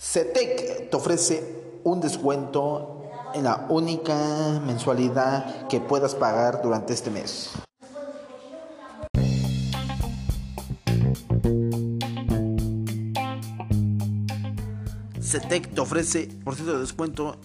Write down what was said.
CETEC te ofrece un descuento en la única mensualidad que puedas pagar durante este mes. CETEC te ofrece por ciento de descuento